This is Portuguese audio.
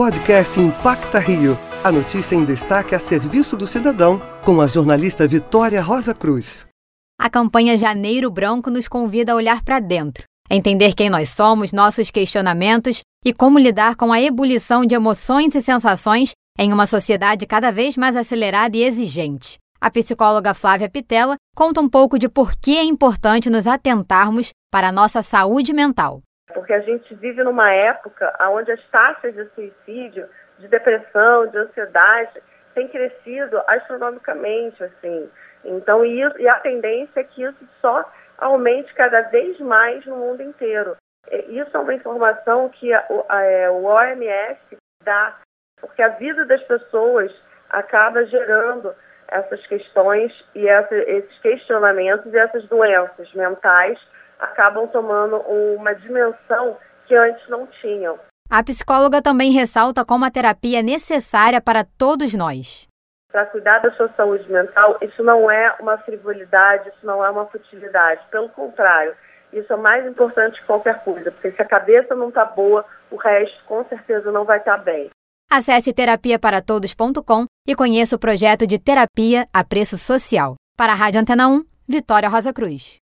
Podcast Impacta Rio. A notícia em destaque a serviço do cidadão, com a jornalista Vitória Rosa Cruz. A campanha Janeiro Branco nos convida a olhar para dentro, entender quem nós somos, nossos questionamentos e como lidar com a ebulição de emoções e sensações em uma sociedade cada vez mais acelerada e exigente. A psicóloga Flávia Pitela conta um pouco de por que é importante nos atentarmos para a nossa saúde mental porque a gente vive numa época onde as taxas de suicídio, de depressão, de ansiedade têm crescido astronomicamente, assim. Então, isso, e a tendência é que isso só aumente cada vez mais no mundo inteiro. Isso é uma informação que a, a, é, o OMS dá, porque a vida das pessoas acaba gerando essas questões e essa, esses questionamentos e essas doenças mentais acabam tomando uma dimensão que antes não tinham. A psicóloga também ressalta como a terapia é necessária para todos nós. Para cuidar da sua saúde mental, isso não é uma frivolidade, isso não é uma futilidade. Pelo contrário, isso é mais importante que qualquer coisa, porque se a cabeça não está boa, o resto com certeza não vai estar tá bem. Acesse terapiaparatodos.com e conheça o projeto de terapia a preço social. Para a Rádio Antena 1, Vitória Rosa Cruz.